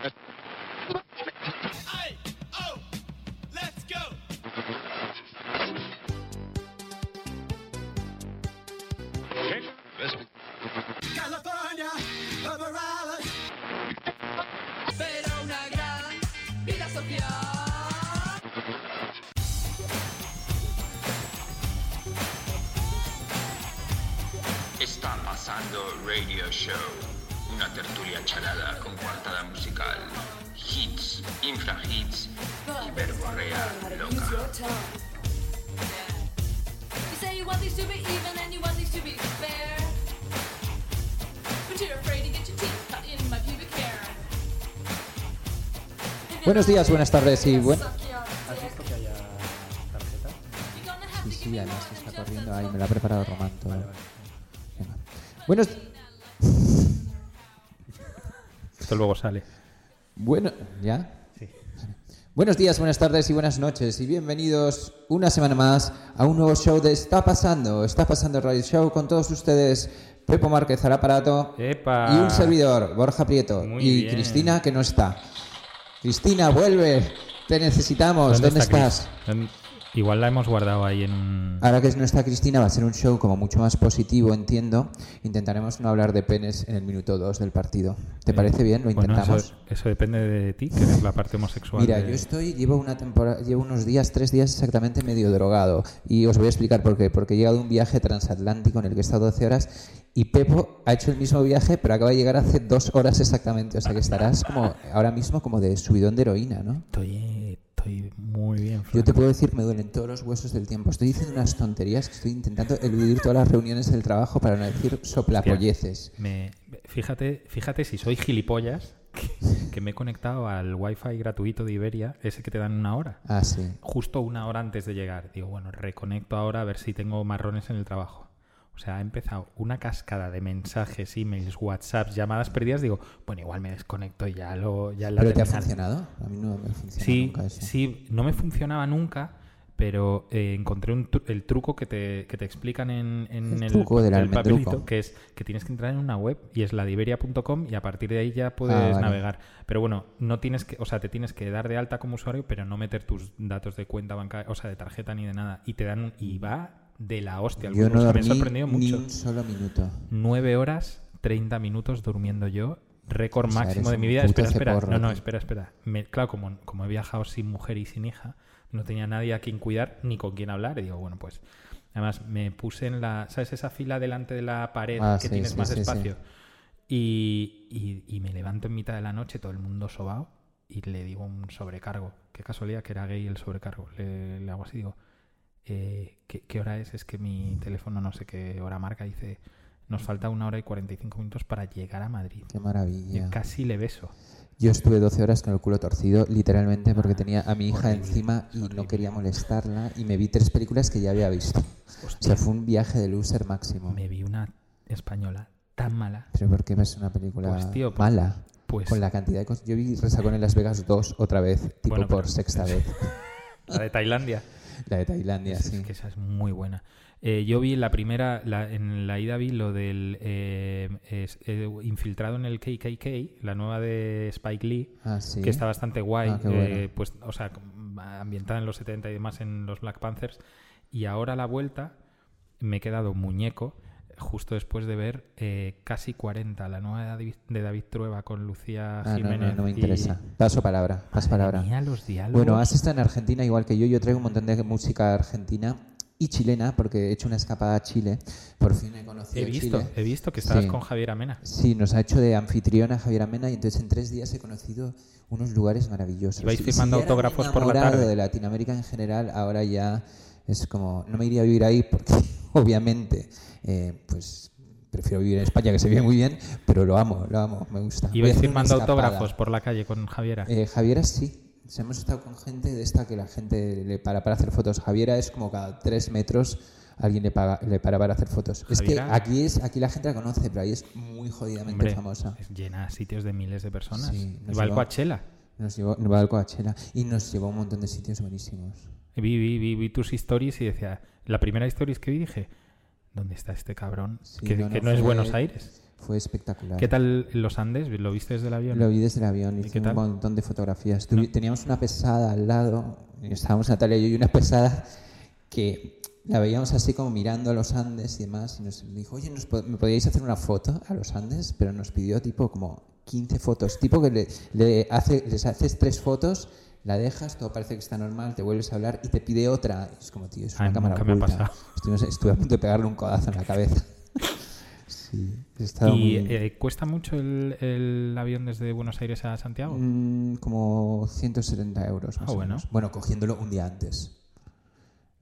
Yeah. Buenos días, buenas tardes y buen... ¿Has visto que haya tarjeta? Sí, sí, además está corriendo just ahí, a me lo ha preparado Román todo. Vale, vale. Venga. Buenos... Esto luego sale. Bueno... ¿Ya? Buenos días, buenas tardes y buenas noches y bienvenidos una semana más a un nuevo show de Está Pasando, Está Pasando Radio Show con todos ustedes, Pepo Márquez al aparato ¡Epa! y un servidor, Borja Prieto Muy y bien. Cristina que no está. Cristina, vuelve, te necesitamos, ¿dónde, está estás? ¿Dónde- Igual la hemos guardado ahí en un... Ahora que no está Cristina, va a ser un show como mucho más positivo, entiendo. Intentaremos no hablar de penes en el minuto 2 del partido. ¿Te Eh, parece bien? Lo bueno, intentamos. eso, eso depende de ti, que eres la parte homosexual. Mira, de- yo estoy, llevo una temporada, llevo unos días, tres días exactamente medio drogado. Y os voy a explicar por qué. Porque he llegado de un viaje transatlántico en el que he estado 12 horas y Pepo ha hecho el mismo viaje, pero acaba de llegar hace dos horas exactamente. O sea que estarás como ahora mismo como de subidón de heroína, ¿no? Estoy, estoy muy bien, Yo te puedo decir me duelen todos los huesos del tiempo. Estoy diciendo unas tonterías que estoy intentando eludir todas las reuniones del trabajo para no decir soplapolleces. Me, fíjate, fíjate si soy gilipollas que, que me he conectado al wifi gratuito de Iberia, ese que te dan una hora. Ah, sí. Justo una hora antes de llegar. Digo, bueno, reconecto ahora a ver si tengo marrones en el trabajo. O sea, ha empezado una cascada de mensajes, emails, WhatsApps, llamadas perdidas. Digo, bueno, igual me desconecto y ya lo ya la ¿Pero te ha funcionado? A mí no me funciona Sí, nunca eso. sí, no me funcionaba nunca, pero eh, encontré un tru- el truco que te, que te explican en, en El el, truco del el papelito, que es que tienes que entrar en una web y es la de iberia.com y a partir de ahí ya puedes Ah, vale. navegar. Pero bueno, no tienes que, o sea, te tienes que dar de alta como usuario, pero no meter tus datos de cuenta bancaria, o sea, de tarjeta ni de nada. Y te dan un, y va de la hostia. Yo no sea, me dormí sorprendido ni mucho. un solo minuto. 9 horas, 30 minutos durmiendo yo. Récord O sea, máximo de mi vida. Espera, espera. No, no, espera, espera. Me- claro, como, como he viajado sin mujer y sin hija, no tenía nadie a quien cuidar ni con quien hablar. Y digo, bueno, pues. Además, me puse en la. ¿Sabes esa fila delante de la pared Ah, que sí, tienes sí, más sí. espacio? Y, y- y me levanto en mitad de la noche, todo el mundo sobao, y le digo un sobrecargo. Qué casualidad que era gay el sobrecargo. Le, le hago así, digo, eh, ¿qué, qué hora es? Es que mi teléfono no sé qué hora marca. Dice, nos falta una hora y 45 minutos para llegar a Madrid. Qué Y maravilla. casi le beso. Yo estuve 12 horas con el culo torcido, literalmente, porque tenía a mi hija Horrible, encima y no horrible. quería molestarla y me vi tres películas que ya había visto. O sea, fue un viaje de loser máximo. Me vi una española tan mala. ¿Pero por qué ves una película Pues, tío, pues- mala? Pues Con la cantidad de cosas. Yo vi Resacón en Las Vegas 2 otra vez, tipo Bueno, por pero- sexta vez. la de Tailandia. La de Tailandia, Es, sí. es que esa es muy buena. Eh, yo vi la primera, la- en la ida vi lo del eh, es- eh, infiltrado en el KKK, la nueva de Spike Lee, Ah, sí. que está bastante guay, Ah, bueno. pues, o sea, ambientada en los 70 y demás en los Black Panthers. Y ahora a la vuelta me he quedado muñeco justo después de ver eh, Casi 40, la nueva de David, de David Trueba con Lucía Ah, no, Jiménez. no, no me y- interesa. Paso palabra, paso palabra. mía, los diálogos. Bueno, has estado en Argentina igual que yo. Yo traigo un montón de música argentina y chilena porque he hecho una escapada a Chile. Por fin he conocido he visto, Chile. he visto que estabas Sí. con Javier Amena. Sí, nos ha hecho de anfitriona Javier Amena y entonces en tres días he conocido unos lugares maravillosos. Ibais Y firmando si autógrafos por la tarde. de Latinoamérica en general, ahora ya es como, no me iría a vivir ahí porque obviamente, eh, pues prefiero vivir en España que se vive muy bien, pero lo amo, lo amo, me gusta. Hacer una firmando autógrafos por la calle con Javiera. Eh, Javiera sí. Hemos estado con gente de esta que la gente le para para hacer fotos. Javiera es como cada tres metros alguien le, paga, le para para hacer fotos. Es que Javiera- aquí es aquí la gente la conoce, pero ahí es muy jodidamente Hombre, famosa. es llena sitios de miles de personas. Sí, nos y va al Coachella. Nos llevó, nos va al Coachella y nos llevó a un montón de sitios buenísimos. Vi, vi, vi, vi tus stories y decía, la primera stories que vi dije, ¿dónde está este cabrón? Sí, que no, que no, no, es Buenos Aires. Fue espectacular. ¿Qué tal los Andes? ¿Lo viste desde el avión? Lo vi desde el avión, ¿Y hice un montón de fotografías. Tuvi- Teníamos una pesada al lado, estábamos Natalia y yo, y una pesada que la veíamos así como mirando a los Andes y demás, y nos dijo, oye, ¿nos ¿me podíais hacer una foto a los Andes? Pero nos pidió tipo como 15 fotos, tipo que le, le hace, les haces tres fotos, la dejas, todo parece que está normal, te vuelves a hablar y te pide otra. Es como, tío, es una Ay, cámara nunca me ha oculta. pasado. Estuvimos- estuve a punto de pegarle un codazo en la cabeza. sí, ¿Y muy... eh, cuesta mucho el, el avión desde Buenos Aires a Santiago? Mm, como 170 euros más Ah, o bueno. menos. Bueno, cogiéndolo un día antes.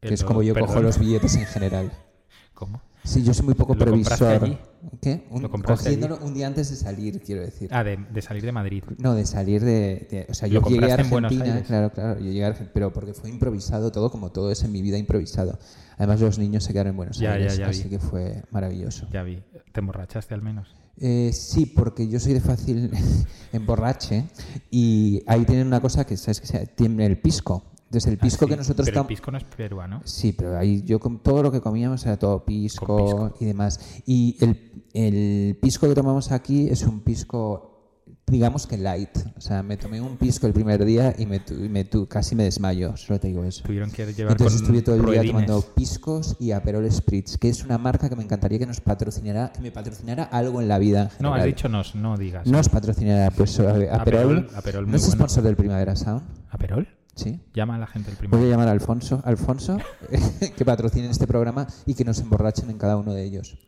Que Eh, es lo- como yo cojo los billetes en general. ¿Cómo? Sí, yo soy muy poco ¿Lo compraste previsor. ¿Qué? Un- ¿Lo compraste allí? cogiéndolo un día antes de salir, quiero decir. Ah, de, de salir de Madrid. No, de salir de... de- o sea, ¿Lo yo llegué a Argentina, Aires? claro, claro, yo llegué a Argentina, pero porque fue improvisado todo, como todo es en mi vida improvisado. Además, los niños se quedaron en Buenos Ya, ya, Aires, ya así vi. que fue maravilloso. Ya vi. ¿Te emborrachaste al menos? Eh, sí, porque yo soy de fácil emborrache y ahí tienen una cosa que, ¿sabes? Que se- tienen el pisco. Entonces, el Ah, pisco sí, que nosotros Pero el pisco no es peruano. Sí, pero ahí yo con todo lo que comíamos era todo pisco, y demás. Y el, el pisco que tomamos aquí es un pisco, digamos que light. O sea, me tomé un pisco el primer día y me, tu- y me tu- casi me desmayo, solo te digo eso. Tuvieron que llevar Entonces con estuve todo el día tomando piscos y Aperol Spritz, que es una marca que me encantaría que nos patrocinara, que me patrocinara algo en la vida. en No, has dicho nos, no digas. Nos patrocinará, pues Aperol. Aperol, Aperol ¿No es bueno. sponsor del Primavera Sound? ¿Aperol? Sí. Llama a la gente el Voy a primero. llamar a Alfonso, Alfonso que patrocinen este programa y que nos emborrachen en cada uno de ellos.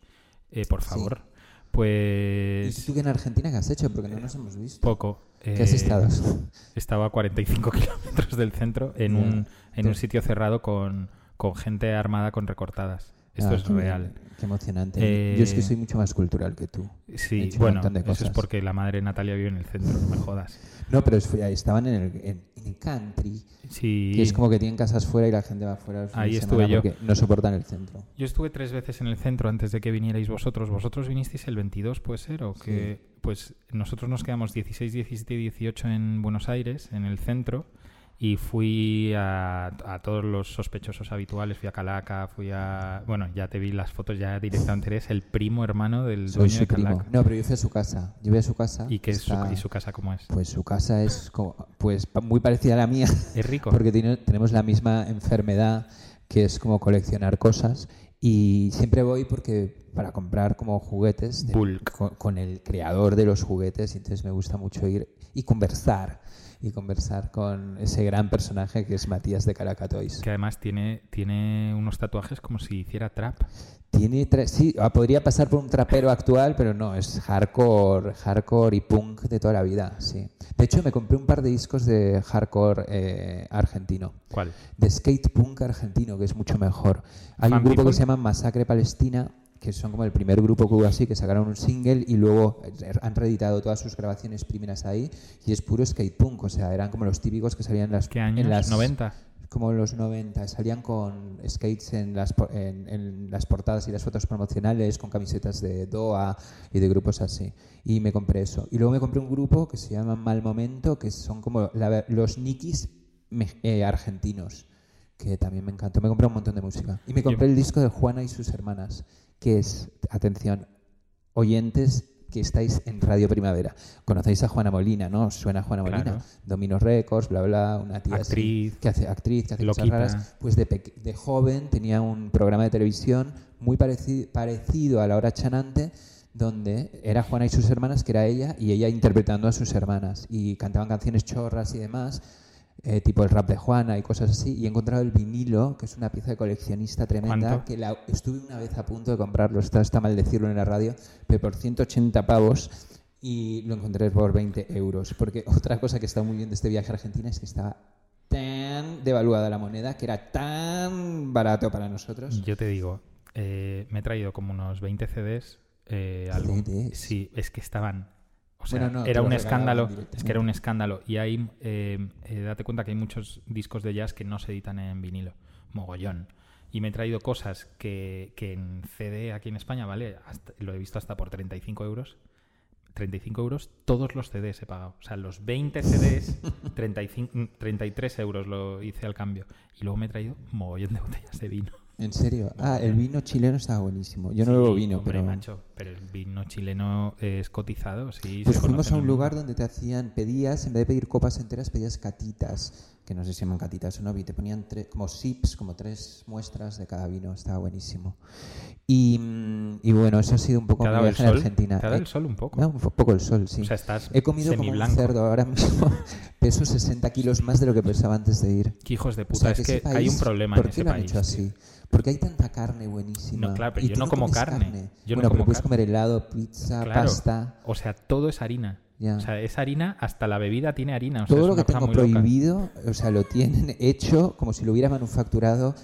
Eh, por favor. ¿Y Pues... tú que en Argentina qué has hecho? Porque no nos hemos visto. Poco. ¿Qué has Eh, estado? Estaba a 45 kilómetros del centro en, un, en un sitio cerrado con, con gente armada con recortadas. Esto Ah, es real. Qué emocionante. Eh, Yo es que soy mucho más cultural que tú. He Sí, un bueno, eso es porque la madre Natalia vive en el centro, no me jodas. No, pero es- estaban en el, en, en country, Sí, que es como que tienen casas fuera y la gente va fuera. Ahí estuve yo. Porque no soportan el centro. Yo estuve tres veces en el centro antes de que vinierais vosotros. ¿Vosotros vinisteis el 22, puede ser? ¿O que, Pues nosotros nos quedamos 16, 17 y 18 en Buenos Aires, en el centro, y fui a, a todos los sospechosos habituales. Fui a Calaca, fui a... Bueno, ya te vi las fotos, ya directamente eres el primo hermano del Soy dueño su de primo. Calaca. No, pero yo fui a su casa. Yo fui a su casa. ¿Y, qué es su, ¿Y su casa cómo es? Pues su casa es como, pues muy parecida a la mía. ¿Es rico? Porque tiene- tenemos la misma enfermedad que es como coleccionar cosas y siempre voy porque para comprar como juguetes de- Bulk. con, con el creador de los juguetes entonces me gusta mucho ir y conversar y conversar con ese gran personaje que es Matías de Caracatois. Que además tiene, tiene unos tatuajes como si hiciera trap. Tiene tres, sí, ah, podría pasar por un trapero actual, pero no, es hardcore, hardcore y punk de toda la vida, sí. De hecho, me compré un par de discos de hardcore eh, argentino. ¿Cuál? de skate punk argentino, que es mucho mejor. Hay un grupo People. que se llama Masacre Palestina, que son como el primer grupo que hubo así, que sacaron un single y luego han reeditado todas sus grabaciones primeras ahí, y es puro skate punk, o sea, eran como los típicos que salían en las... ¿Qué años? En las, ¿90? Como en los 90, salían con skates en las, en, en las portadas y las fotos promocionales, con camisetas de Doha y de grupos así. Y me compré eso. Y luego me compré un grupo que se llama Mal Momento, que son como la- los Nikis eh, argentinos, que también me encantó. Me compré un montón de música. Y me compré el disco de Juana y sus hermanas, que es, atención, oyentes que estáis en Radio Primavera. Conocéis a Juana Molina, ¿no? ¿Os suena Juana Molina? Claro. Domino Records, bla, bla, una tía así, Actriz. que hace actriz, que hace cosas Loquita. raras. Pues de, de joven tenía un programa de televisión muy pareci- parecido a La Hora Chanante, donde era Juana y sus hermanas, que era ella, y ella interpretando a sus hermanas. Y cantaban canciones chorras y demás, eh, tipo el rap de Juana y cosas así. Y he encontrado el vinilo, que es una pieza de coleccionista tremenda, ¿Cuánto? que la, estuve una vez a punto de comprarlo, está, está mal decirlo en la radio, pero por 180 pavos. Y lo encontré por 20 euros. Porque otra cosa que está muy bien de este viaje a Argentina es que estaba tan devaluada la moneda, que era tan barato para nosotros. Yo te digo, eh, me he traído como unos 20 CDs. eh. CDs. Sí, es que estaban. O sea, Bueno, no, te era un escándalo. Es que era un escándalo. Y hay, eh, eh, date cuenta que hay muchos discos de jazz que no se editan en vinilo. Mogollón. Y me he traído cosas que, que en CD aquí en España, ¿vale? Hasta- lo he visto hasta por 35 euros. 35 euros, todos los CDs he pagado. O sea, los 20 CDs, 35, 33 euros lo hice al cambio. Y luego me he traído mogollón de botellas de vino. ¿En serio? Ah, el vino chileno estaba buenísimo. Yo no bebo vino, hombre, pero... macho, pero el vino chileno es cotizado, sí. Pues fuimos a un lugar donde te hacían, pedías, en vez de pedir copas enteras, pedías catitas, que no sé si se llaman catitas o no, y te ponían como sips, como tres muestras de cada vino, estaba buenísimo. Y, mm, y bueno, eso ha sido un poco ¿Te ha mi viaje en sol? Argentina. ¿Te ha dado Eh, el sol un poco? dado un poco el sol, sí. O sea, estás He comido como un cerdo ahora mismo. Peso 60 kilos más de lo que pesaba antes de ir. Qué hijos de O puta, sea, es que hay país, un problema ¿Por en qué ese lo han país. hecho tío. así? Porque hay tanta carne buenísima. No, claro, pero y yo no como comes carne. Yo no bueno, como pero puedes carne. comer helado, pizza, Claro. pasta. O sea, todo es harina. O sea, es harina, hasta la bebida tiene harina. O sea, Todo lo que tengo loca. prohibido, o sea, lo tienen hecho como si lo hubiera manufacturado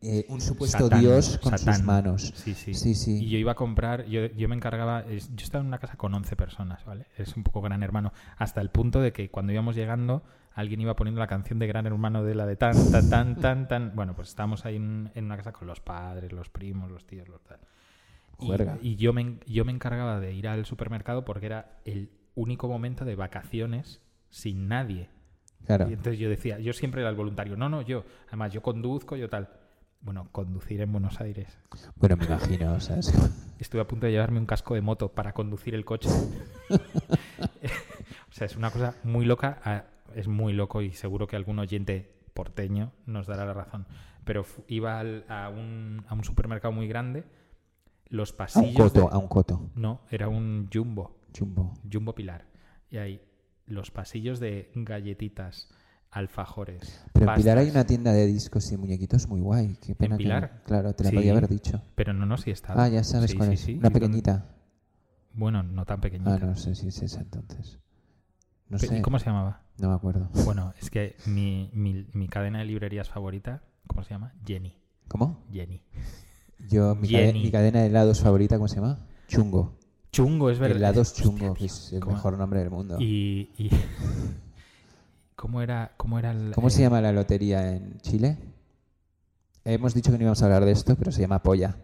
eh, un supuesto Satán, Dios con Satán. sus manos. Sí, sí. Sí, sí. Y yo iba a comprar, yo, yo me encargaba, yo estaba en una casa con 11 personas, ¿vale? Es un poco gran hermano. Hasta el punto de que cuando íbamos llegando, alguien iba poniendo la canción de gran hermano de la de tan, tan, tan, tan, tan. Bueno, pues estábamos ahí en, en una casa con los padres, los primos, los tíos, los tal. Y, y yo, me, yo me encargaba de ir al supermercado porque era el único momento de vacaciones sin nadie. Claro. Y entonces yo decía, yo siempre era el voluntario, no, no, yo, además yo conduzco, yo tal. Bueno, conducir en Buenos Aires. Bueno, me imagino, o sea, es- Estuve a punto de llevarme un casco de moto para conducir el coche. o sea, es una cosa muy loca, es muy loco y seguro que algún oyente porteño nos dará la razón. Pero iba al- a, un, a un supermercado muy grande, los a un pasillos... coto, de- a un coto. No, era un jumbo, Jumbo. jumbo pilar. Y ahí los pasillos de galletitas, alfajores, Pero en Pilar hay una tienda de discos y muñequitos muy guay. Qué pena no- Pilar? Claro, te la Sí. podía haber dicho. Pero no, no, sí estaba. Ah, ya sabes Sí, cuál sí, es. Una ¿Y dónde- pequeñita. Bueno, no tan pequeñita. Ah, no sé si es esa entonces. No Pe- sé. ¿Y cómo se llamaba? No me acuerdo. Bueno, es que mi, mi, mi cadena de librerías favorita, ¿cómo se llama? Jenny. ¿Cómo? Jenny. Yo, mi, cade- Jenny. mi cadena de helados favorita, ¿cómo se llama? Chungo. Chungo, es verdad. Helados Hostia, Chungo, que es el ¿cómo- mejor nombre del mundo. Y, y- ¿Cómo era, cómo era el, ¿Cómo se llama la lotería en Chile? Hemos dicho que no íbamos a hablar de esto, pero se llama polla.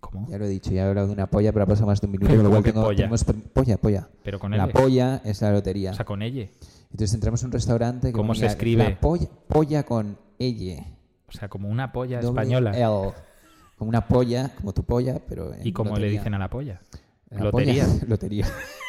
¿Cómo? Ya lo he dicho, ya he hablado de una polla, pero ha pasado más de un minuto, Pero con lo ¿cómo cual que tengo, polla? tenemos polla, polla. Pero con La L. polla es la lotería. O sea, con ella. Entonces entramos a un restaurante que ¿Cómo se escribe? La polla, polla con elle. O sea, como una polla española. L. Como una polla, como tu polla, pero ¿Y cómo le dicen a la polla? Lotería. lotería.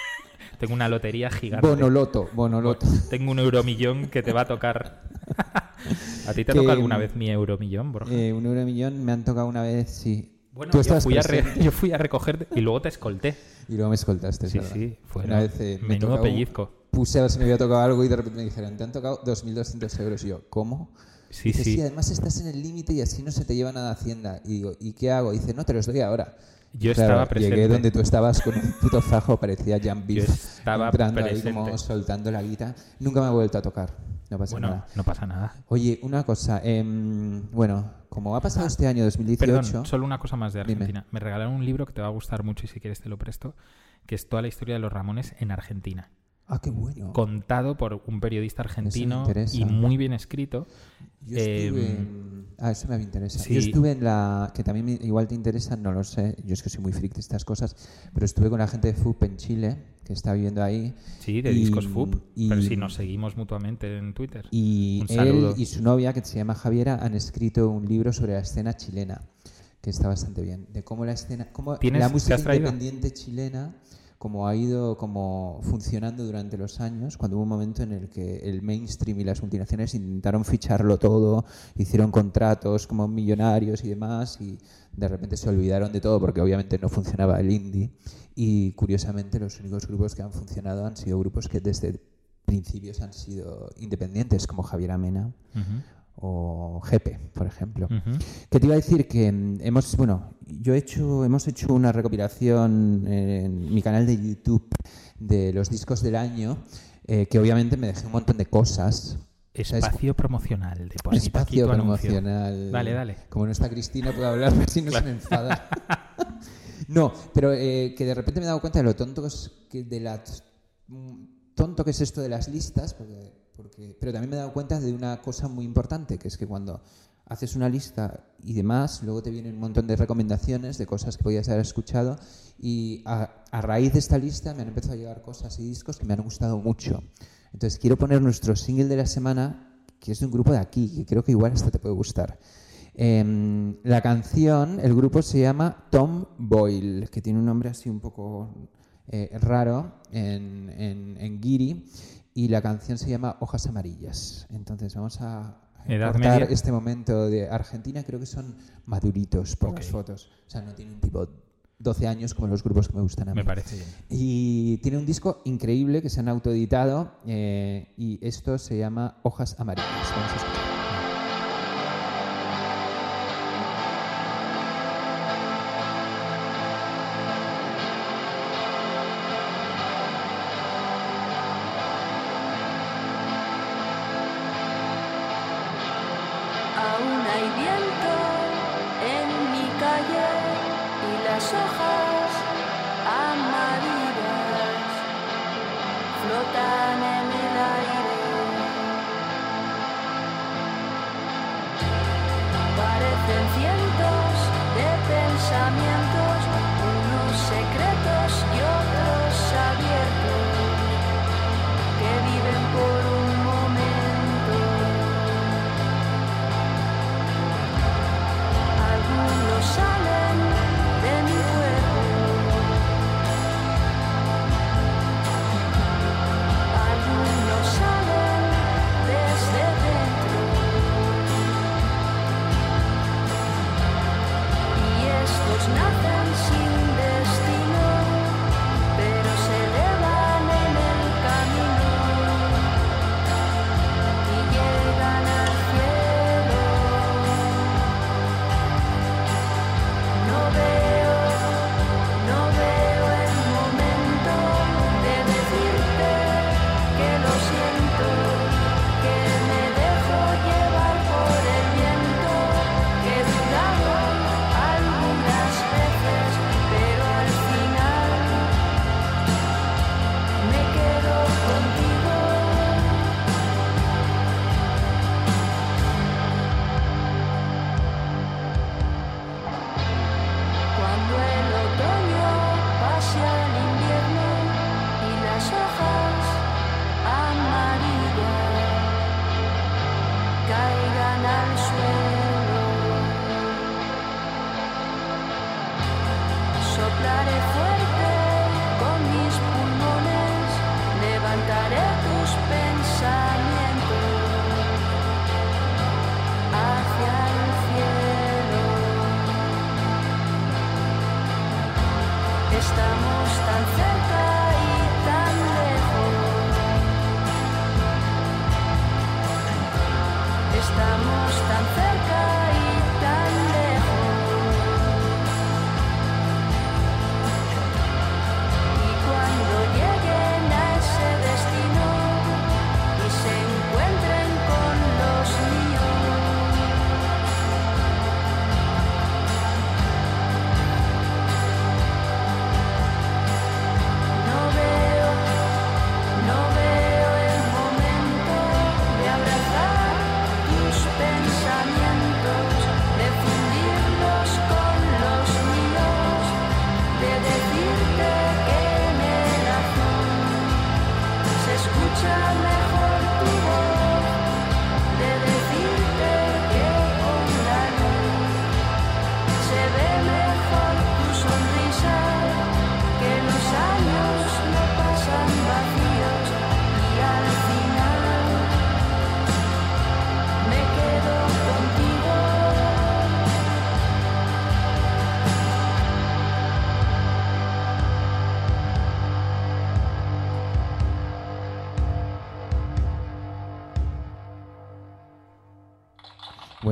Tengo una lotería gigante. Bonoloto, bonoloto. Tengo un euromillón que te va a tocar. ¿A ti te ha tocado alguna vez mi euromillón, Borja? Eh, un euro millón me han tocado una vez, sí. bueno, Tú yo fui, a re- presente yo fui a recogerte y luego te escolté. y luego me escoltaste. es Sí, verdad. sí, fue Una vez eh, me menudo pellizco. Puse a ver si me había tocado algo y de repente me dijeron, te han tocado 2.200 euros. Y yo, ¿cómo? Sí, Dice, sí. además estás en el límite y así no se te lleva nada a Hacienda. Y digo, ¿y qué hago? Dice, no, te los doy ahora. Yo Claro, estaba presente. Llegué donde tú estabas con un puto fajo, parecía Jan Yo Beef, estaba entrando presente. ahí como soltando la guita. Nunca me ha vuelto a tocar. No pasa Bueno, nada. no pasa nada. Oye, una cosa. em, bueno, como ha pasado este año 2018... Ah, Perdón, solo una cosa más de Dime. Argentina. Me regalaron un libro que te va a gustar mucho y si quieres te lo presto, que es toda la historia de los Ramones en Argentina. Ah, qué bueno. Contado por un periodista argentino y muy bien escrito. Yo estuve Em, en- Ah, eso me interesa. sí. Yo estuve en la... Que también me- igual te interesa, no lo sé. Yo es que soy muy freak de estas cosas. Pero estuve con la gente de FUP en Chile, que está viviendo ahí. Sí, de Y- Discos FUP. y- Pero si nos seguimos mutuamente en Twitter. Y Un él saludo. y su novia, que se llama Javiera, han escrito un libro sobre la escena chilena, que está bastante bien. De cómo la escena... Cómo ¿Tienes- la música independiente chilena como ha ido como funcionando durante los años, cuando hubo un momento en el que el mainstream y las multinacionales intentaron ficharlo todo, hicieron contratos como millonarios y demás, y de repente se olvidaron de todo porque obviamente no funcionaba el indie. Y curiosamente los únicos grupos que han funcionado han sido grupos que desde principios han sido independientes, como Javier Amena Ujú, o Jepe, por ejemplo. ujú. Que te iba a decir que mm, hemos, bueno, yo he hecho, hemos hecho una recopilación en mi canal de YouTube de los discos del año, eh, que obviamente me dejé un montón de cosas. ¿Sabes? Espacio promocional. Espacio tu anuncio. promocional. Dale, dale. Como no está Cristina, puedo hablar, si no se me enfada. no, pero eh, que de repente me he dado cuenta de lo tonto que es, que de la mm, tonto que es esto de las listas, porque, pero también me he dado cuenta de una cosa muy importante, que es que cuando haces una lista y demás, luego te vienen un montón de recomendaciones de cosas que podías haber escuchado y a, a raíz de esta lista me han empezado a llegar cosas y discos que me han gustado mucho. Entonces quiero poner nuestro single de la semana, que es de un grupo de aquí, que creo que igual hasta te puede gustar. Em, la canción, el grupo se llama Tom Boyle, que tiene un nombre así un poco eh, raro en, en, en guiri, y la canción se llama Hojas Amarillas. Entonces vamos a Edad cortar media. este momento de Argentina. Creo que son maduritos por las fotos. O sea, no tiene un tipo 12 años como los grupos que me gustan a mí. Me parece bien. Y tiene un disco increíble que se han autoeditado eh, y esto se llama Hojas Amarillas. Vamos a escuchar.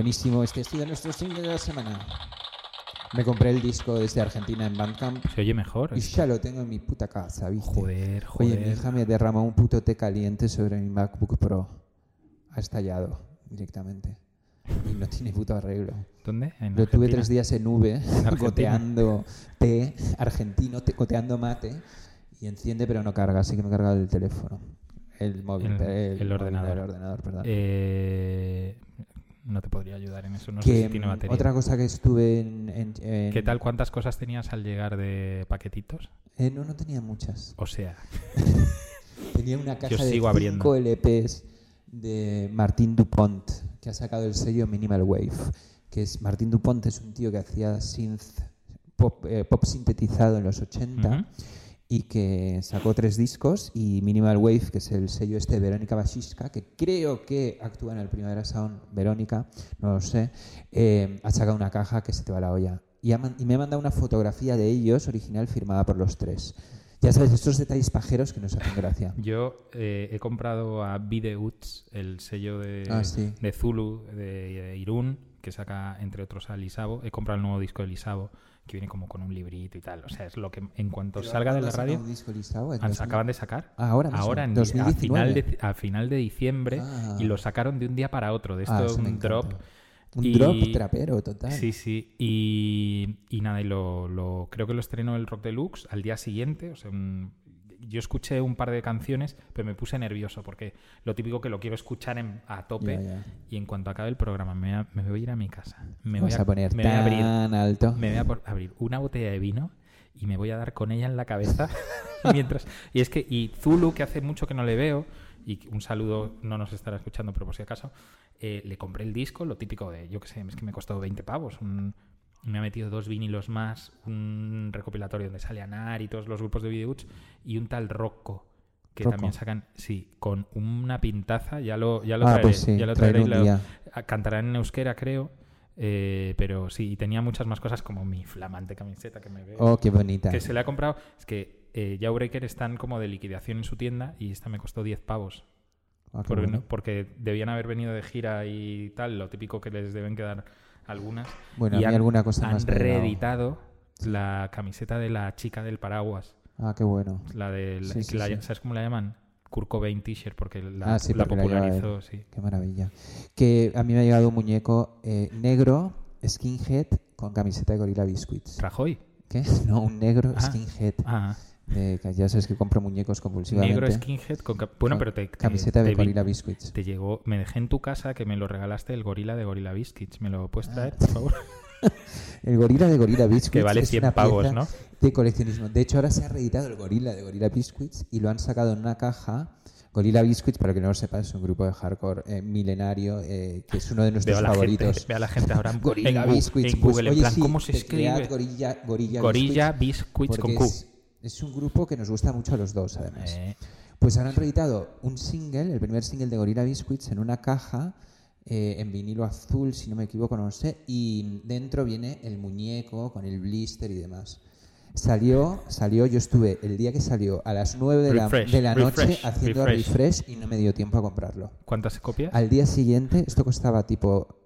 Buenísimo, este ha sido nuestro single de la semana. Me compré el disco desde Argentina en Bandcamp Se oye mejor. y ya lo tengo en mi puta casa, ¿viste? Joder, Oye, mi joder. hija me derramó un puto té caliente sobre mi MacBook Pro. Ha estallado directamente. Y no tiene puto arreglo. ¿Dónde? En Lo tuve tres días en nube, goteando té argentino, té- goteando mate, y enciende pero no carga, así que me carga el teléfono. El móvil, El- el, el móvil, ordenador. El ordenador, perdón. Eh, no te podría ayudar en eso. No sé si tiene batería. otra cosa que estuve en... en- en- ¿Qué tal? ¿Cuántas cosas tenías al llegar de paquetitos? Eh, no, no tenía muchas. O sea, Tenía una caja de abriendo. 5 LPs de Martín Dupont, que ha sacado el sello Minimal Wave, que es Martín Dupont, es un tío que hacía synth pop, eh, pop sintetizado en los 80 Ujú. Y que sacó tres discos y Minimal Wave, que es el sello este de Verónica Basisca, que creo que actúa en el Primavera Sound Verónica, no lo sé, eh, ha sacado una caja que se te va la olla. Y, ha man- y me ha mandado una fotografía de ellos, original, firmada por los tres. Ya sabes, estos detalles pajeros que nos hacen gracia. Yo eh, he comprado a Videouts, el sello de, Ah, sí. de Zulu, de, de Irún, que saca entre otros a Lisabo. He comprado el nuevo disco de Lisabo, que viene como con un librito y tal. O sea, es lo que en cuanto salga de la radio, Un disco listado en han- 2000. acaban de sacar. Ah, ahora mismo, Ahora, en, a, 2019. final de, a final de diciembre, Ah. y lo sacaron de un día para otro. De esto, Ah, eso me un drop. Un Y- drop trapero, total. Sí, sí. Y, y nada, y lo, lo- creo que lo estrenó el Rock Deluxe al día siguiente. O sea, un- yo escuché un par de canciones, pero me puse nervioso porque lo típico que lo quiero escuchar en- a tope. Y en cuanto acabe el programa, me, voy a- me voy a ir a mi casa. Me voy a, poner me voy a abrir, tan alto. me voy a por- abrir una botella de vino y me voy a dar con ella en la cabeza mientras y es que y Zulu que hace mucho que no le veo y un saludo no nos estará escuchando pero por si acaso eh, le compré el disco lo típico de yo que sé es que me costó 20 pavos un- me ha metido dos vinilos más un recopilatorio donde sale Anar y todos los grupos de videos y un tal Rocco que Rocco. también sacan sí con una pintaza ya lo ya lo Ah, traeré pues sí, ya lo traeré y lo- día. a- cantará en euskera, creo. eh, pero sí, y tenía muchas más cosas como mi flamante camiseta que me veo. Oh, qué bonita. que se le ha comprado. Es que eh, Jawbreaker están como de liquidación en su tienda y esta me costó 10 pavos. Ah, Porque, bueno. porque debían haber venido de gira y tal, lo típico que les deben quedar algunas. Bueno, y a mí han, alguna cosa han más reeditado la camiseta de la chica del paraguas. Ah, qué bueno. La de Sí, sí, la- sí. ¿Sabes cómo la llaman? Kurt Cobain T-shirt, porque la, Ah, sí, la porque la lleva popularizó, sí. Qué maravilla. Que a mí me ha llegado un muñeco eh, negro, skinhead, con camiseta de Gorilla Biscuits. Rajoy. ¿Qué? No, un negro Ah. skinhead. Ah, que ya sabes que compro muñecos compulsivamente. negro skinhead con bueno pero te, te- Camiseta te de vi- Gorilla Biscuits. te llegó me dejé en tu casa que me lo regalaste el gorila de Gorilla Biscuits me lo puedes traer por favor El gorila de Gorilla Biscuits. que vale es 100 una pavos no de coleccionismo. De hecho, ahora se ha reeditado el gorila de Gorilla Biscuits y lo han sacado en una caja. Gorilla Biscuits, para que no lo sepas, es un grupo de hardcore eh, milenario eh, que es uno de nuestros favoritos. gente veo a la gente ahora en, Gorilla en Biscuits. en pues, Google oye, en plan sí, cómo se escribe Gorilla, gorilla, Gorilla Biscuits, Biscuits con Q es, es un grupo que nos gusta mucho a los dos, además. Eh, Pues han reeditado un single, el primer single de Gorilla Biscuits, en una caja eh, en vinilo azul, si no me equivoco, no lo sé, y dentro viene el muñeco con el blister y demás. Salió, salió, yo estuve el día que salió a las 9 de la, de la noche haciendo refresh. refresh y no me dio tiempo a comprarlo. ¿cuántas copias? Al día siguiente, esto costaba tipo,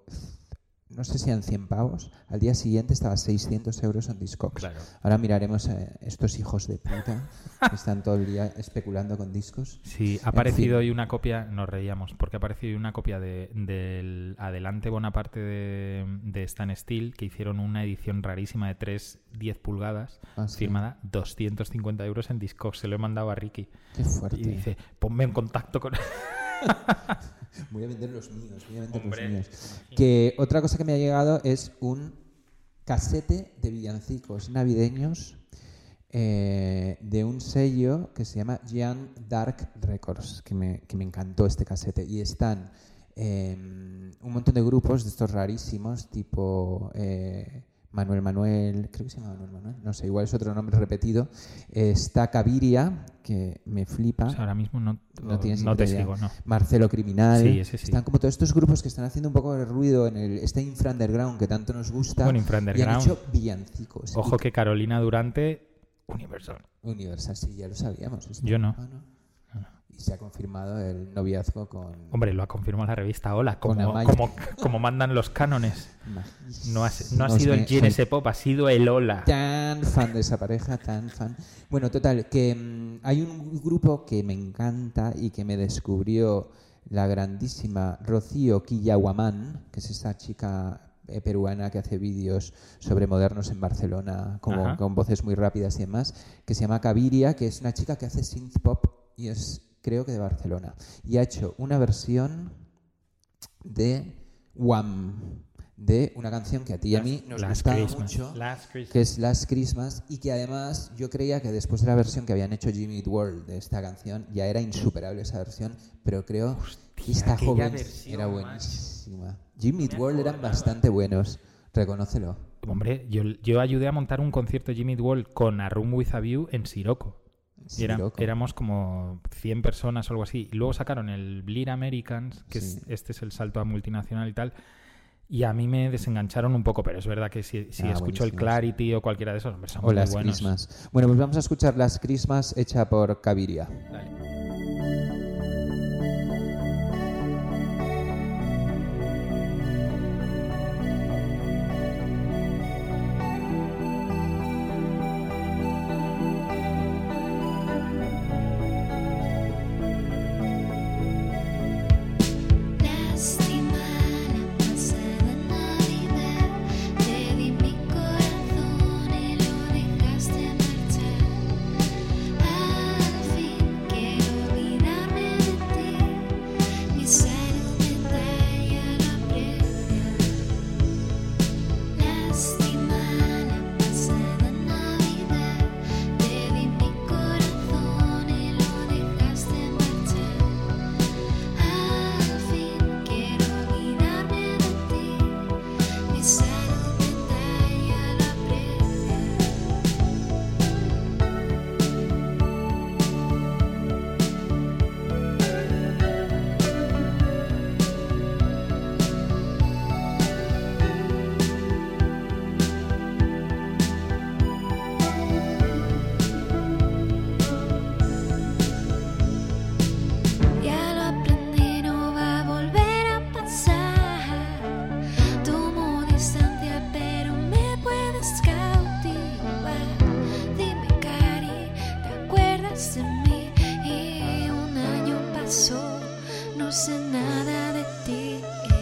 no sé si eran 100 pavos, al día siguiente estaba 600 euros en Discogs. Claro. Ahora miraremos eh, estos hijos de puta que están todo el día especulando con discos. Sí, ha En aparecido fin. hoy una copia, nos reíamos, porque ha aparecido hoy una copia de, del Adelante Bonaparte de, de Stan Steel, que hicieron una edición rarísima de 3 10 pulgadas, Ah, sí. firmada 250 euros en Discogs. Se lo he mandado a Ricky. Qué fuerte. Y dice, ponme en contacto con... Voy a vender los míos, voy a vender Hombre, los míos. Que otra cosa que me ha llegado es un casete de villancicos navideños eh, de un sello que se llama Gian Dark Records, que me, que me encantó este casete. Y están eh, un montón de grupos de estos rarísimos, tipo eh, Manuel Manuel, creo que se llama Manuel Manuel, no sé, igual es otro nombre repetido. Eh, está Caviria, que me flipa. O sea, ahora mismo no, No tienes no te sigo, no. Marcelo Criminal. Sí, ese sí. Están como todos estos grupos que están haciendo un poco de ruido en el, este infra underground que tanto nos gusta. Bueno, infra Y han hecho villancicos. Ojo que Carolina Durante, Universal. Universal, sí, ya lo sabíamos. esto. Yo no. Ah, Y se ha confirmado el noviazgo con... Hombre, lo ha confirmado la revista Hola, como, como, como mandan los cánones. No ha, no ha sido el GNS Pop, ha sido el Hola. Tan fan de esa pareja, tan fan. Bueno, total, que mm, hay un grupo que me encanta y que me descubrió la grandísima Rocío Quillahuamán, que es esa chica eh, peruana que hace vídeos sobre modernos en Barcelona, como, con voces muy rápidas y demás, que se llama Caviria, que es una chica que hace synth pop y es, creo que de Barcelona. Y ha hecho una versión de Wham, de una canción que a ti y a mí nos Last gustaba Christmas. mucho Last Christmas. que es Last Christmas y que además yo creía que después de la versión que habían hecho Jimmy Eat World de esta canción ya era insuperable esa versión, pero creo que Esta joven era buenísima. Jimmy Eat World eran bastante buenos. Reconócelo. Hombre, yo, yo ayudé a montar un concierto Jimmy Eat World con A Room With A View en Siroco. Sí, Era- éramos como 100 personas o algo así. Y luego sacaron el Bleed Americans, que es- este es el salto a multinacional y tal. Y a mí me desengancharon un poco, pero es verdad que si, si Ah, escucho el. Clarity o cualquiera de esos, son O muy las buenos. Christmas. Bueno, pues vamos a escuchar las Christmas hecha por Caviria. Dale. Nada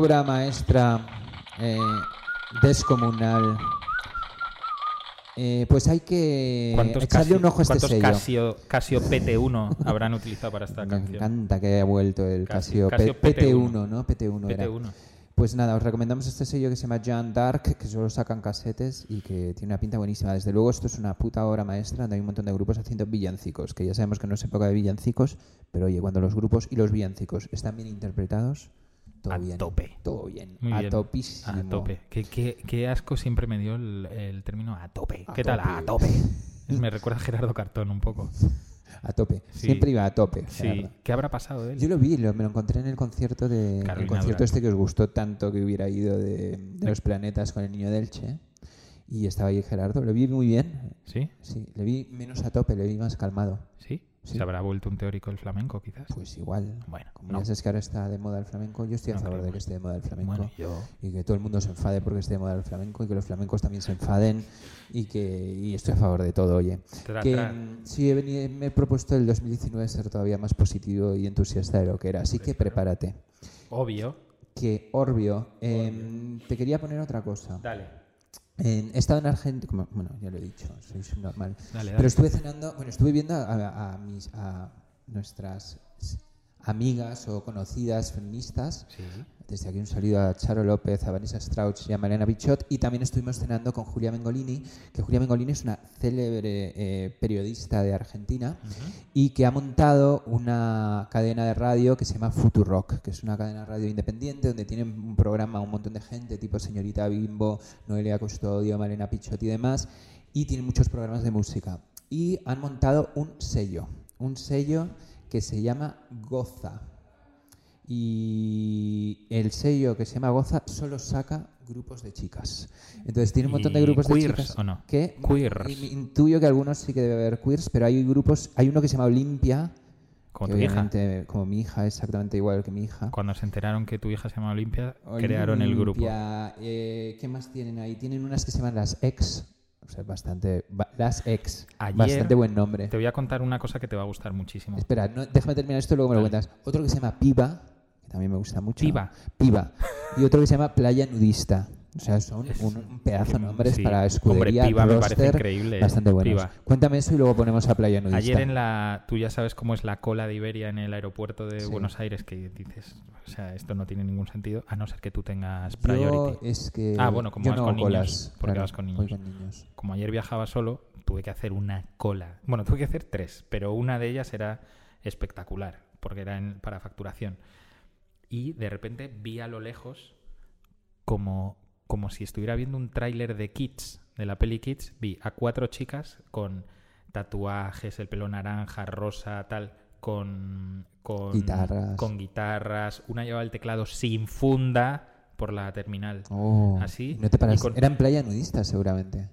Obra maestra eh, descomunal. Eh, pues hay que ¿Cuántos, echarle Casio, un ojo a este cuántos sello. Casio, Casio PT1 habrán utilizado para esta Me canción? encanta que haya vuelto el Casio- Casio, Casio P- PT1, PT1, ¿no? PT1, era. PT1. Pues nada, os recomendamos este sello que se llama John Dark, que solo sacan casetes y que tiene una pinta buenísima. Desde luego, esto es una puta obra maestra donde hay un montón de grupos haciendo villancicos, que ya sabemos que no es época de villancicos, pero oye, cuando los grupos y los villancicos están bien interpretados, todo A bien. tope. Todo bien. Muy a bien. topísimo. A tope. Qué, qué- qué asco siempre me dio el, el término a tope. A ¿Qué tal? A tope. Me recuerda a Gerardo Cartón un poco. A tope. Sí. Siempre iba a tope. Sí. ¿Qué habrá pasado de él? Yo lo vi, lo- me lo encontré en el concierto de el Carolina concierto Durante. este que os gustó tanto que hubiera ido de, de los planetas con el niño del Che. Y estaba ahí Gerardo, lo vi muy bien. ¿Sí? Sí, le vi menos a tope, le vi más calmado. ¿Sí? Sí. ¿Se habrá vuelto un teórico del flamenco, quizás? Pues igual. Bueno, Como no. ya sabes que ahora está de moda el flamenco, yo estoy a No favor de que esté de moda el flamenco. Bueno, yo... Y que todo el mundo se enfade porque esté de moda el flamenco y que los flamencos también se enfaden y que y estoy a favor de todo, oye. Tra, que tra. sí, he venido- me he propuesto el 2019 ser todavía más positivo y entusiasta de lo que era, así que prepárate. Obvio. Que Orbio, em, te quería poner otra cosa. Dale. En- he estado en Argentina, bueno, ya lo he dicho, soy. Dale, dale. Pero estuve cenando, bueno, estuve viendo a, a mis, a nuestras amigas o conocidas feministas. Sí. Desde aquí un saludo a Charo López, a Vanessa Strauch y a Mariana Bichot. Y también estuvimos cenando con Julia Mengolini, que Julia Mengolini es una célebre eh, periodista de Argentina y que ha montado una cadena de radio que se llama Futurock, que es una cadena de radio independiente donde tienen un programa un montón de gente, tipo Señorita Bimbo, Noelia Custodio, Mariana Pichot y demás. Y tienen muchos programas de música. Y han montado un sello, un sello que se llama Goza. Y el sello que se llama Goza solo saca grupos de chicas. Entonces tiene un montón de ¿Y grupos queers de chicas. o no? que Queers. Intuyo que algunos sí que debe haber queers, pero hay grupos, hay uno que se llama Olimpia, Como tu hija. como mi hija, exactamente igual que mi hija. Cuando se enteraron que tu hija se llama Olimpia, crearon el grupo. Eh, ¿Qué más tienen ahí? Tienen unas que se llaman las ex, o sea, bastante ba- las ex, Ayer bastante buen nombre. Te voy a contar una cosa que te va a gustar muchísimo. Espera, no, déjame terminar esto y luego me lo cuentas. Otro que se llama Piba, también me gusta mucho. Piba. Piba. Y otro que se llama Playa Nudista. O sea, son un, un pedazo de nombres sí. para Hombre, escudería, Piba me parece roster, increíble, ¿eh? bastante buenos. Piba. Cuéntame eso y luego ponemos a Playa Nudista. Ayer en la... Tú ya sabes cómo es la cola de Iberia en el aeropuerto de Sí. Buenos Aires, que dices, o sea, esto no tiene ningún sentido, a no ser que tú tengas Yo priority. es que Ah, bueno, como yo vas no con hago niños, colas, porque claro, vas con niños. con niños. Como ayer viajaba solo, tuve que hacer una cola. Bueno, tuve que hacer tres, pero una de ellas era espectacular, porque era en- para facturación. Y de repente vi a lo lejos como, como si estuviera viendo un tráiler de Kids, de la peli Kids, vi a cuatro chicas con tatuajes, el pelo naranja, rosa, tal, con, con Guitarras. con guitarras. Una llevaba el teclado sin funda por la terminal. Oh, Así, no te paras- y con- Era en Playa Nudista seguramente.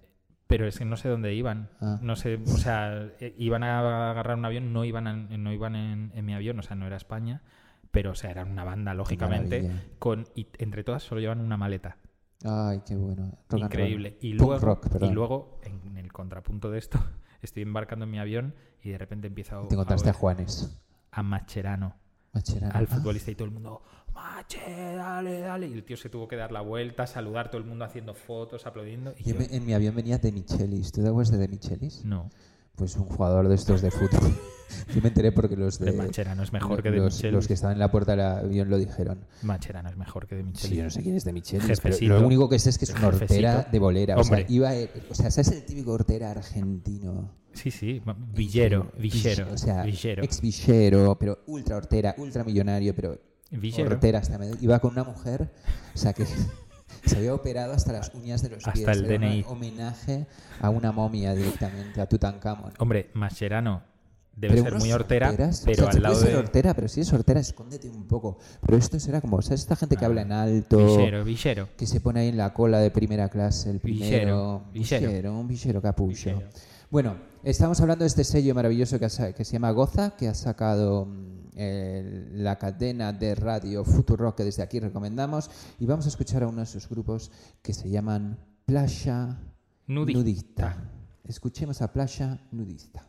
Pero es que no sé dónde iban. Ah. No sé, o sea, eh, iban a agarrar un avión, no iban, no iban en, en mi avión, o sea, no era España, pero o sea, eran una banda, lógicamente, con y entre todas solo llevan una maleta. Ay, qué bueno. Rock Increíble. Y luego, rock, y luego, en el contrapunto de esto, estoy embarcando en mi avión y de repente empieza a, Te encontraste a Juanes. a Macherano, Macherano. al Ah, futbolista y todo el mundo, Mache, dale, dale. Y el tío se tuvo que dar la vuelta, saludar todo el mundo haciendo fotos, aplaudiendo. Y yo en mi avión venía de Michelis. ¿Tú te acuerdas de De Michelis? no, Pues un jugador de estos de fútbol. Yo me enteré porque los de, de Macherano es mejor que de los, Michelis. los que estaban en la puerta del avión lo dijeron. Macherano es mejor que de Michelis. Sí, yo no sé quién es de Jefecito. lo único que sé es que es un Jefecito. hortera de bolera. O sea, iba, o sea, ¿sabes el típico hortera argentino? Sí, sí, villero, villero, O sea, villero. ex villero, pero ultra hortera, ultra millonario, pero Villero. hortera hasta medio. Iba con una mujer, o sea, que se había operado hasta las uñas de los Hasta pies. el Era un DNI. homenaje a una momia directamente, a Tutankamón. Hombre, Mascherano debe Pero ser muy hortera, horteras, pero o sea, al lado ser de hortera, pero si es hortera, escóndete un poco. Pero esto será como, ¿sabes? Esta gente que Ah, habla en alto, villero, villero. que se pone ahí en la cola de primera clase, el primero. Villero, villero. Villero, un villero capullo. Villero. Bueno, estamos hablando de este sello maravilloso que, ha que se llama Goza, que ha sacado mm, la cadena de radio Futurock, que desde aquí recomendamos. Y vamos a escuchar a uno de sus grupos que se llaman Playa Nudista. Nudista. Escuchemos a Playa Nudista.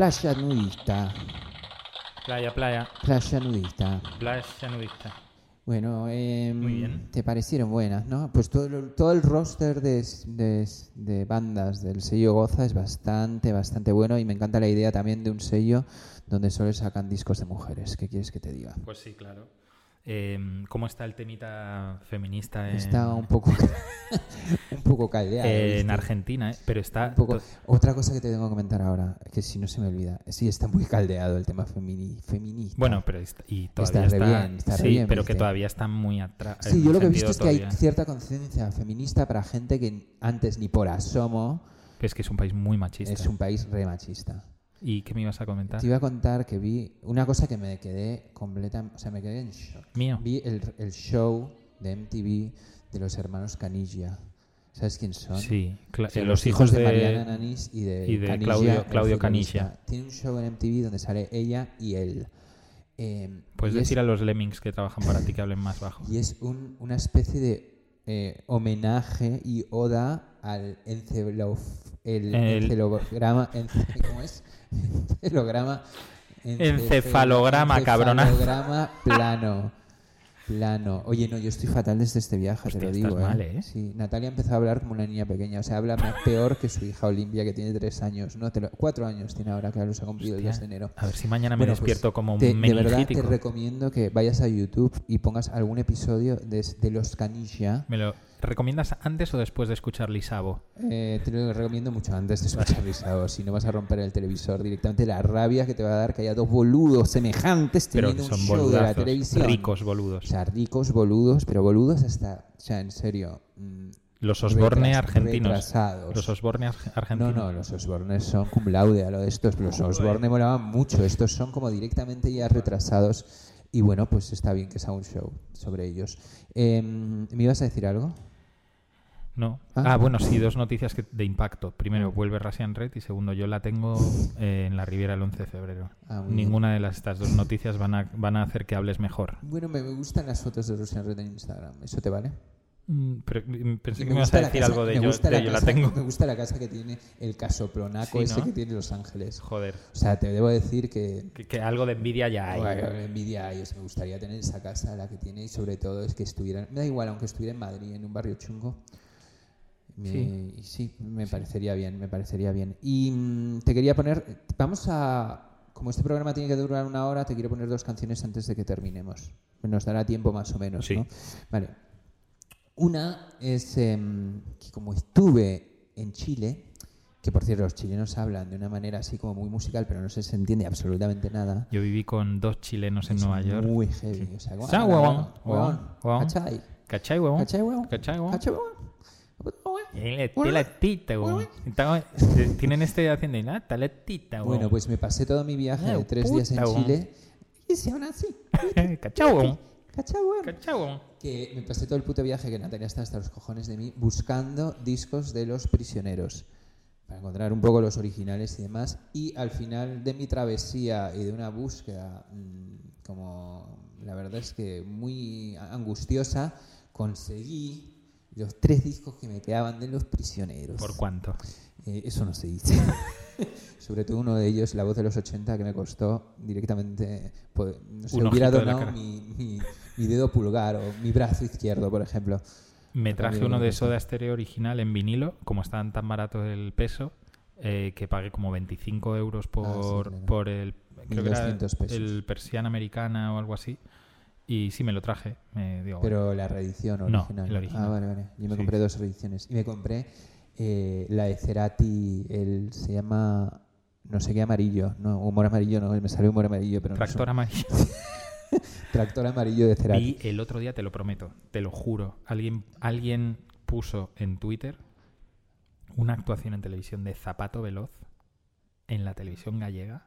Playa nudista. Playa, playa, Playa nudista. playa nudista. Bueno, em, Muy bien. te parecieron buenas, ¿no? Pues todo, todo el roster de, de- de bandas del sello Goza es bastante, bastante bueno y me encanta la idea también de un sello donde solo sacan discos de mujeres. ¿Qué quieres que te diga? Pues sí, claro. Eh, ¿Cómo está el temita feminista en, Está un poco, un poco caldeado. en ¿viste? Argentina? eh? Pero está... Un poco- Otra cosa que te tengo que comentar ahora, que si no se me olvida, sí está muy caldeado el tema femini, feminista. Bueno, pero está, y Está todavía re está, bien, está re sí, bien, pero que ¿viste? todavía está muy atrás. Sí, yo lo que he visto es que hay cierta conciencia feminista para gente que antes ni por asomo Es que es un país muy machista. es un país re machista. ¿Y qué me ibas a comentar? Te iba a contar que vi una cosa que me quedé completa, o sea, me quedé en shock. Mío. Vi el, el show de MTV de los hermanos Canilla. ¿Sabes quién son? Sí, Son eh, los hijos de... Mariana Nanis y de, y de Canilla, Claudio- Claudio. Canilla. Tiene un show en MTV donde sale ella y él. Eh, Puedes y es- decir a los lemmings que trabajan para ti que hablen más bajo. Y es un- una especie de eh, homenaje y oda al encelo- el El- encefalograma. ence- ¿Cómo es? Encefalograma. Encefalograma, cabrona. Encefalograma plano. Plano. Oye, no, yo estoy fatal desde este viaje, Hostia, te lo estás digo. mal, ¿eh? Sí, Natalia empezó a hablar como una niña pequeña. O sea, habla más peor que su hija Olimpia, que tiene tres años. No, te lo- cuatro años tiene ahora, que los ha cumplido el 2 de enero. A ver si mañana me Bueno, pues, despierto como un te- de verdad te recomiendo que vayas a YouTube y pongas algún episodio de, de Los Canilla. ¿Me lo recomiendas antes o después de escuchar Lisabo? Eh, te lo recomiendo mucho antes de escuchar Rizado, si no vas a romper el televisor directamente. La rabia que te va a dar que haya dos boludos semejantes Pero teniendo son un show de la televisión. ricos O boludos. sea, ricos boludos, pero boludos hasta, o sea, en serio. mm, Los Osborne retras- argentinos. retrasados. Los Osborne arge- argentinos. No, no, los Osborne son cum laude a lo de estos. Los Osborne molaban mucho. Estos son como directamente ya retrasados. Y bueno, pues está bien que sea un show sobre ellos. Em, ¿Me ibas a decir algo? No. Ah. Ah, bueno, sí, dos noticias que- de impacto. Primero, vuelve Russian Red y segundo, yo la tengo eh, en la Riviera el 11 de febrero. Ah, Ninguna de las, estas dos noticias van a, van a hacer que hables mejor. Bueno, me, me gustan las fotos de Russian Red en Instagram. ¿Eso te vale? Mm, pero, mm, pensé Y que me ibas a la decir casa- algo de me yo, de la yo la casa- tengo. Me gusta la casa que tiene el casoplonaco Sí, ese ¿no? que tiene Los Ángeles. Joder, O sea, te debo decir que que, que algo de envidia ya hay. Bueno, envidia ellos. Me gustaría tener esa casa, la que tiene, y sobre todo es que estuvieran. Me da igual, aunque estuviera en Madrid, en un barrio chungo. Me- Sí. sí, me parecería bien, me parecería bien. Y mm, te quería poner. Vamos a. Como este programa tiene que durar una hora, te quiero poner dos canciones antes de que terminemos. Nos dará tiempo más o menos, Sí. ¿no? Vale. Una es em, que como estuve en Chile, que por cierto los chilenos hablan de una manera así como muy musical, pero no se, se entiende absolutamente nada. Yo viví con dos chilenos en Es Nueva York. Muy heavy. Sea, O sea, huevón, huevón. ¿Cachai? ¿Cachai, huevón? ¿Cachai, huevón? ¿Cachai, huevón? Eh, la- te la tita, huevón. Está- eh, Tienen este haciendo, "Ah, está la tita, huevón". Bueno, pues me pasé todo mi viaje de tres días en. Chile y se hablan así. ¿Cachai, huevón? Que me pasé todo el puto viaje que Natalia está hasta los cojones de mí buscando discos de los prisioneros para encontrar un poco los originales y demás. Y al final de mi travesía y de una búsqueda mm, como la verdad es que muy angustiosa, conseguí los tres discos que me quedaban de los prisioneros. ¿Por cuánto? Eh, eso no se dice. Sobre todo uno de ellos, La Voz de los 80, que me costó directamente. pues, no sé, hubiera donado mi, mi- mi dedo pulgar o mi brazo izquierdo, por ejemplo. Me traje uno de. Soda Stereo original en vinilo, como estaban tan baratos el peso, eh, que pagué como 25 euros por, Ah, sí, claro. por el, creo que era 1200 pesos. el persiana americana o algo así. Y sí, me lo traje. Me digo, Pero la reedición No, original. Ah, vale, vale. Yo me Sí. compré dos reediciones. Y me compré eh, la de Cerati, el, se llama. No sé qué amarillo. No, humor amarillo no, me salió humor amarillo, pero no tractor amarillo. Tractor amarillo de Cerati. Vi el otro día, te lo prometo, te lo juro. Alguien, alguien puso en Twitter una actuación en televisión de Zapato Veloz en la televisión gallega.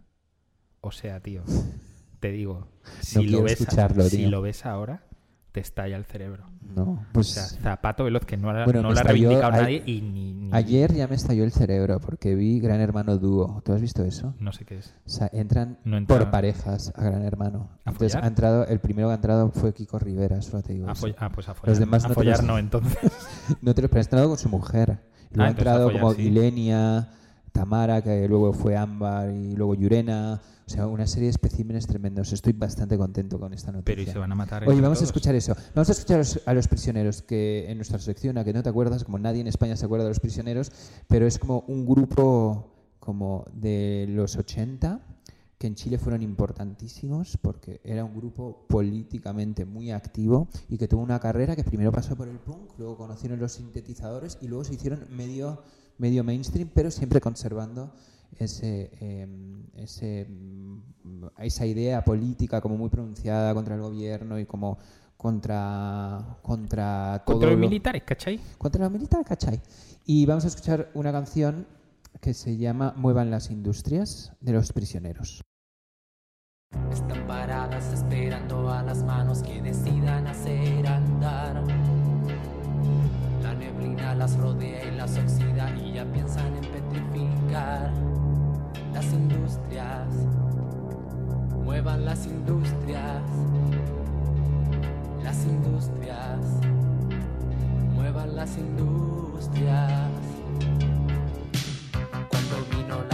O sea, tío, te digo, si, lo, ves, escucharlo, si tío. lo ves ahora, te estalla el cerebro. No, O pues. sea, Zapato Veloz, que no, Bueno, no la ha reivindicado a- nadie y ni, ni- Ayer ya me estalló el cerebro porque vi Gran Hermano Dúo. ¿Tú has visto eso? No sé qué es. O sea, entran No entra- por parejas a Gran Hermano. ¿A Entonces follar? ha entrado, el primero que ha entrado fue Kiko Rivera, solo te digo. A eso. foll- ah, pues a follar, Los demás a no te follar los- no, entonces. No te lo pero ha entrado con su mujer. Ah, ha entonces a entrado follar, como sí. Ilenia, Tamara, que luego fue Ámbar y luego Yurena. O sea, una serie de especímenes tremendos. Estoy bastante contento con esta noticia. Pero y se van a matar. Oye, vamos a escuchar eso. Vamos a escuchar a los, a los prisioneros, que en nuestra sección, a que no te acuerdas, como nadie en España se acuerda de los prisioneros, pero es como un grupo como de los 80 que en Chile fueron importantísimos porque era un grupo políticamente muy activo y que tuvo una carrera que primero pasó por el punk, luego conocieron los sintetizadores y luego se hicieron medio, medio mainstream, pero siempre conservando ese, eh, ese, mm, esa idea política como muy pronunciada contra el gobierno y como contra contra todo Contra los lo- militares, ¿cachai? contra los militares, ¿cachai? Y vamos a escuchar una canción que se llama Muevan las industrias de los prisioneros. Están paradas esperando a las manos que decidan hacer andar. La neblina las rodea y las oxida y ya piensan en petrificar. Las industrias, muevan las industrias. Las industrias, muevan las industrias. Cuando vino la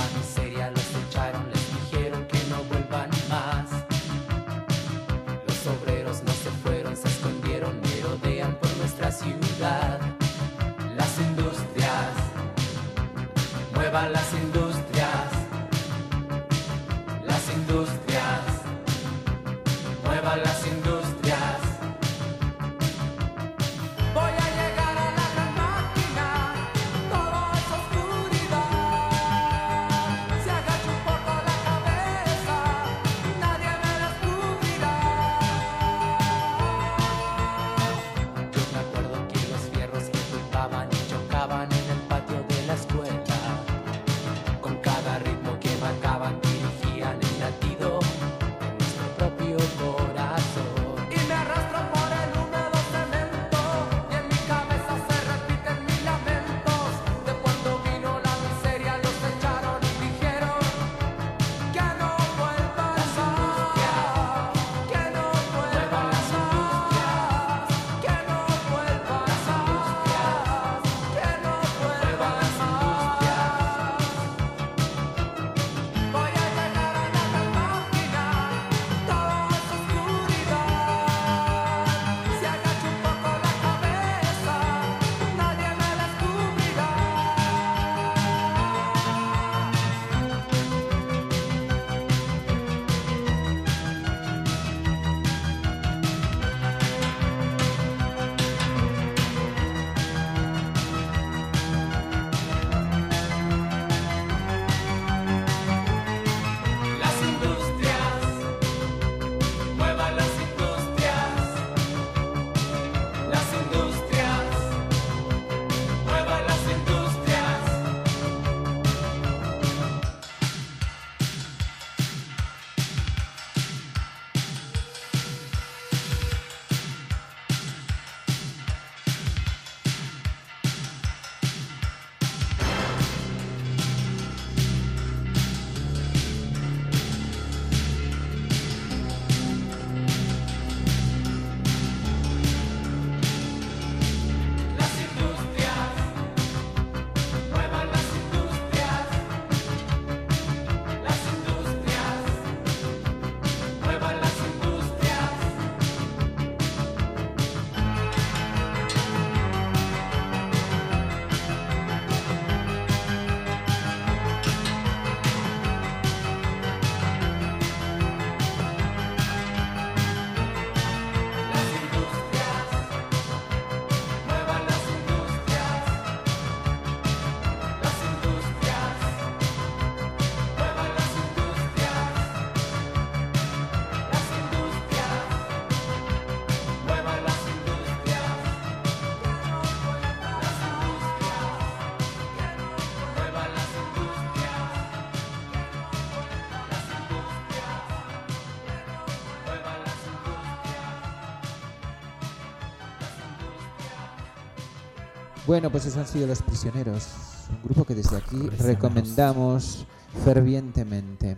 Bueno, pues esos han sido Los Prisioneros, un grupo que desde aquí Prisioneros. recomendamos fervientemente.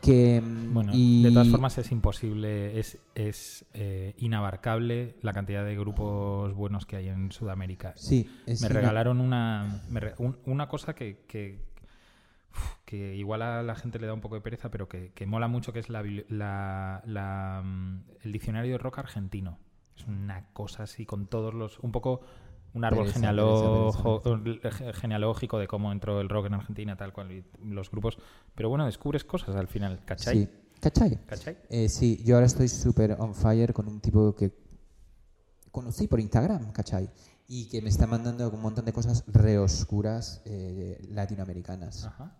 Que, mm, Bueno, y- de todas formas es imposible, es, es eh, inabarcable la cantidad de grupos buenos que hay en Sudamérica. Sí, es me ina- regalaron una, me re- un- una cosa que, que que igual a la gente le da un poco de pereza, pero que, que mola mucho, que es la, la- la, mm, el diccionario de rock argentino. Es una cosa así con todos los... Un poco un árbol Pereza, genealojo- pereza, ge- genealógico de cómo entró el rock en Argentina, tal cual, y los grupos. Pero bueno, descubres cosas al final, ¿cachai? Sí. ¿Cachai? ¿Cachai? Eh, sí, yo ahora estoy súper on fire con un tipo que conocí por Instagram, ¿cachai? Y que me está mandando un montón de cosas re oscuras eh, latinoamericanas. Ajá.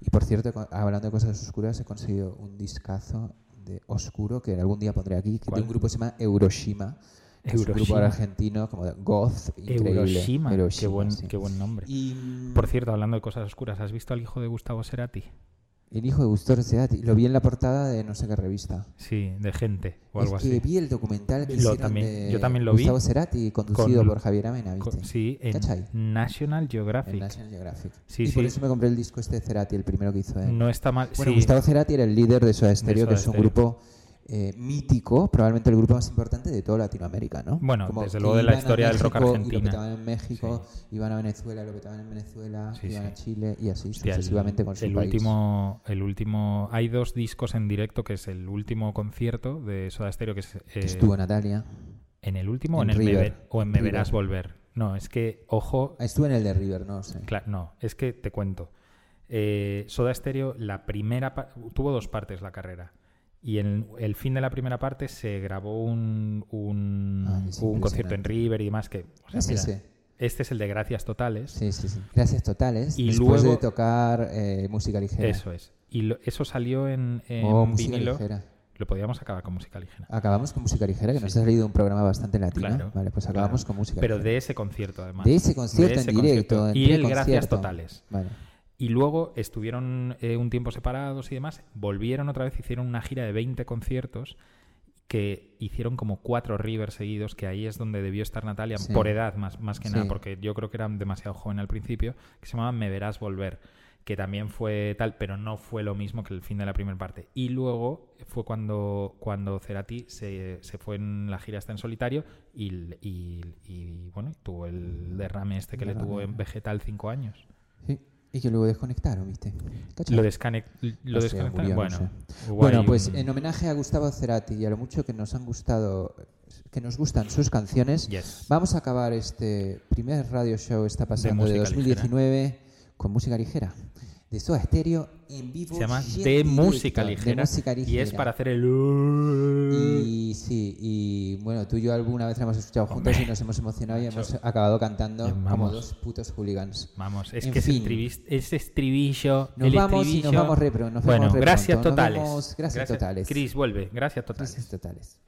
Y por cierto, hablando de cosas oscuras, he conseguido un discazo de oscuro que algún día pondré aquí, que de un grupo que se llama Euroshima. Que Es un grupo Euroshima. argentino como de goth, increíble. Hiroshima, qué Hiroshima, buen, sí. qué buen nombre. Y Por cierto, hablando de cosas oscuras, ¿has visto al hijo de Gustavo Cerati? el hijo de Gustavo Cerati, lo vi en la portada de no sé qué revista. Sí, de gente o es algo que así. vi el documental que Lo hicieron también- de yo también lo vi. Gustavo Cerati, conducido Con- por Javier Amena, ¿viste? Sí, en ¿Cachai? National Geographic. En National Geographic. Sí, y por sí. eso me compré el disco este de Cerati, el primero que hizo él. No está mal. Bueno, sí. Gustavo Cerati era el líder de Soda Stereo, que Soda es un Stereo. grupo eh, mítico, probablemente el grupo más importante de toda Latinoamérica, ¿no? Bueno, Como desde que luego de la historia del rock Y lo petaban en México, iban a Venezuela, lo petaban en Venezuela, Sí, iban sí. a Chile y así Hostia, el- sucesivamente con su el país. último el último hay dos discos en directo que es el último concierto de Soda Stereo que es Que eh, estuvo Natalia. en el último o en en el Me River. Ver- o en Me River. verás volver no es que ojo Ah, Estuvo en el de River, no sé. Cla- no, es que te cuento. Eh, Soda Stereo, la primera tuvo dos partes la carrera. Y en el fin de la primera parte se grabó un, un, Ah, un concierto en. River y demás que. o sea, mira. Este es el de Gracias Totales. Sí, sí, sí. Gracias totales. Y después luego- de tocar eh, música ligera. Eso es. Y lo- eso salió en, en Oh, vinilo. ligera. Lo podíamos acabar con música ligera. Acabamos con música ligera, que nos ha salido un programa bastante latino. Claro, vale, pues acabamos claro. con música Pero ligera. de ese concierto, además. De ese concierto De ese en directo. concierto. en Y el Gracias. Totales. Vale. Y luego estuvieron eh, un tiempo separados y demás. Volvieron otra vez, hicieron una gira de 20 conciertos que hicieron como cuatro Rivers seguidos, que ahí es donde debió estar Natalia, Sí. por edad más, más que nada, porque yo creo que era demasiado joven al principio, que se llamaba Me Verás Volver, que también fue tal, pero no fue lo mismo que el fin de la primera parte. Y luego fue cuando, cuando Cerati se, se fue en la gira esta en solitario y, y- y, bueno, tuvo el derrame este que le tuvo en Vegetal cinco años. Sí. Y que luego desconectaron, ¿viste? ¿Cachai? Lo, descane- lo O sea, desconectaron. murió, no bueno, sé. Bueno, pues en homenaje a Gustavo Cerati y a lo mucho que nos han gustado, que nos gustan sus canciones, Yes. vamos a acabar este primer radio show, está pasando de, música 2019, con música ligera. De Soda Stereo en vivo. Se llama De Música Ligera. Y es para hacer el. Y sí, y bueno, tú y yo alguna vez la hemos escuchado juntos Hombre, y nos hemos emocionado y hemos acabado cantando como dos putos hooligans. Vamos, es En que ese, estribillo. Nos el vamos y nos vamos re, pero nos bueno, vemos re gracias. Nos totales. vemos, gracias totales. Chris, vuelve. Gracias totales. Gracias totales.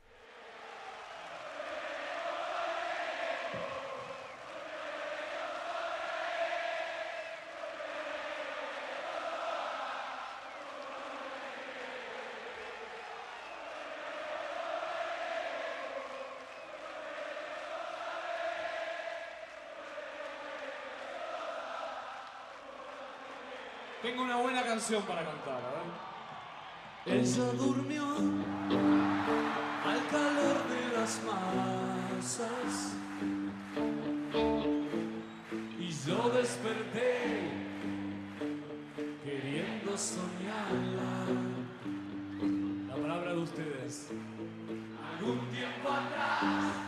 Para cantar, a ver. Ella durmió al calor de las masas y yo desperté queriendo soñarla. La palabra de ustedes. Algún tiempo atrás